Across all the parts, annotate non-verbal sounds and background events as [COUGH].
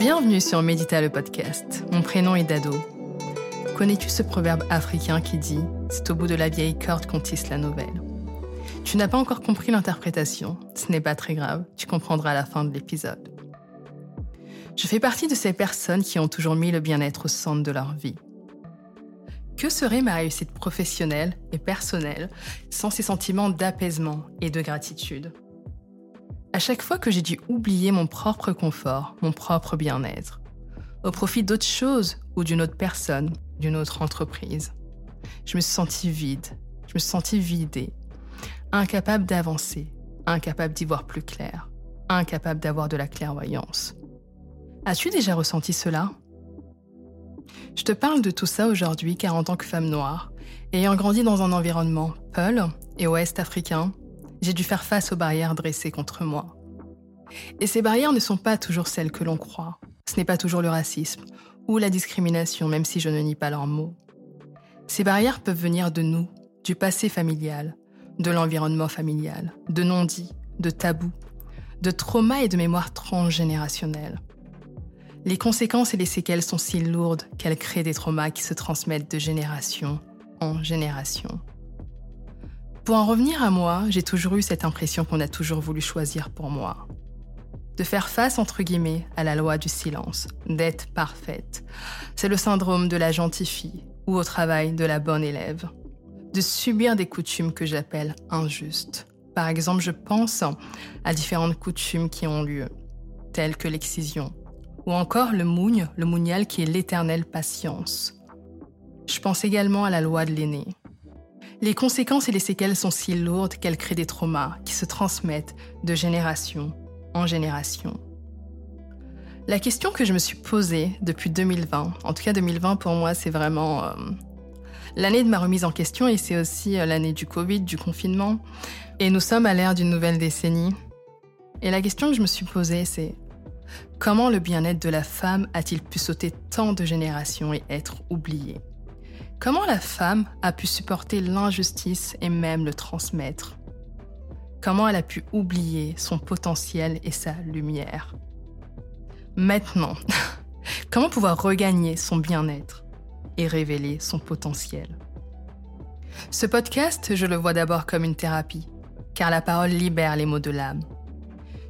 Bienvenue sur Médita le podcast. Mon prénom est Dado. Connais-tu ce proverbe africain qui dit C'est au bout de la vieille corde qu'on tisse la nouvelle Tu n'as pas encore compris l'interprétation, ce n'est pas très grave, tu comprendras à la fin de l'épisode. Je fais partie de ces personnes qui ont toujours mis le bien-être au centre de leur vie. Que serait ma réussite professionnelle et personnelle sans ces sentiments d'apaisement et de gratitude? Chaque fois que j'ai dû oublier mon propre confort, mon propre bien-être, au profit d'autre chose ou d'une autre personne, d'une autre entreprise, je me suis sentie vide, je me suis sentie vidée, incapable d'avancer, incapable d'y voir plus clair, incapable d'avoir de la clairvoyance. As-tu déjà ressenti cela? Je te parle de tout ça aujourd'hui car en tant que femme noire, ayant grandi dans un environnement peul et ouest africain, j'ai dû faire face aux barrières dressées contre moi. Et ces barrières ne sont pas toujours celles que l'on croit. Ce n'est pas toujours le racisme ou la discrimination, même si je ne nie pas leurs mots. Ces barrières peuvent venir de nous, du passé familial, de l'environnement familial, de non-dits, de tabous, de traumas et de mémoires transgénérationnelles. Les conséquences et les séquelles sont si lourdes qu'elles créent des traumas qui se transmettent de génération en génération. Pour en revenir à moi, j'ai toujours eu cette impression qu'on a toujours voulu choisir pour moi. De faire face, entre guillemets, à la loi du silence, d'être parfaite. C'est le syndrome de la gentille fille ou au travail de la bonne élève. De subir des coutumes que j'appelle injustes. Par exemple, je pense à différentes coutumes qui ont lieu, telles que l'excision, ou encore le mougne, le mounial qui est l'éternelle patience. Je pense également à la loi de l'aîné. Les conséquences et les séquelles sont si lourdes qu'elles créent des traumas qui se transmettent de génération en génération. La question que je me suis posée depuis 2020, en tout cas 2020 pour moi c'est vraiment euh, l'année de ma remise en question et c'est aussi euh, l'année du Covid, du confinement. Et nous sommes à l'ère d'une nouvelle décennie. Et la question que je me suis posée c'est Comment le bien-être de la femme a-t-il pu sauter tant de générations et être oublié? Comment la femme a pu supporter l'injustice et même le transmettre? Comment elle a pu oublier son potentiel et sa lumière? Maintenant, [LAUGHS] comment pouvoir regagner son bien-être et révéler son potentiel? Ce podcast, je le vois d'abord comme une thérapie, car la parole libère les mots de l'âme.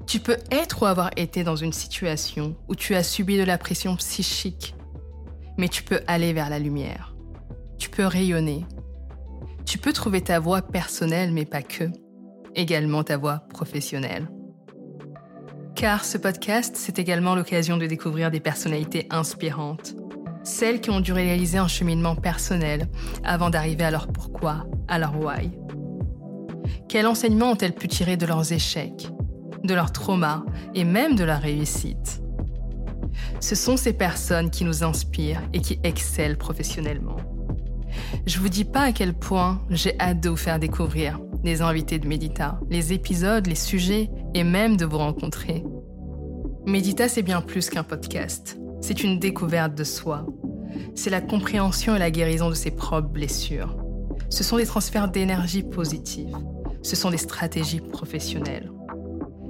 Tu peux être ou avoir été dans une situation où tu as subi de la pression psychique, mais tu peux aller vers la lumière. Tu peux rayonner. Tu peux trouver ta voie personnelle, mais pas que. Également ta voie professionnelle. Car ce podcast, c'est également l'occasion de découvrir des personnalités inspirantes. Celles qui ont dû réaliser un cheminement personnel avant d'arriver à leur pourquoi, à leur why. Quel enseignement ont-elles pu tirer de leurs échecs de leur trauma et même de leur réussite. Ce sont ces personnes qui nous inspirent et qui excellent professionnellement. Je vous dis pas à quel point j'ai hâte de vous faire découvrir les invités de Medita, les épisodes, les sujets et même de vous rencontrer. Medita, c'est bien plus qu'un podcast. C'est une découverte de soi. C'est la compréhension et la guérison de ses propres blessures. Ce sont des transferts d'énergie positive. Ce sont des stratégies professionnelles.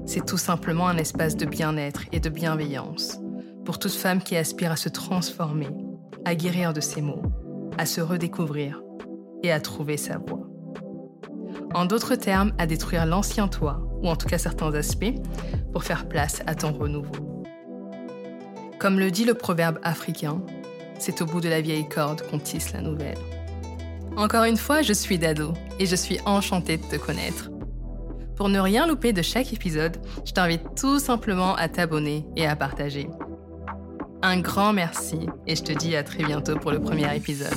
C'est tout simplement un espace de bien-être et de bienveillance pour toute femme qui aspire à se transformer, à guérir de ses maux, à se redécouvrir et à trouver sa voie. En d'autres termes, à détruire l'ancien toi, ou en tout cas certains aspects, pour faire place à ton renouveau. Comme le dit le proverbe africain, c'est au bout de la vieille corde qu'on tisse la nouvelle. Encore une fois, je suis Dado et je suis enchantée de te connaître. Pour ne rien louper de chaque épisode, je t'invite tout simplement à t'abonner et à partager. Un grand merci et je te dis à très bientôt pour le premier épisode.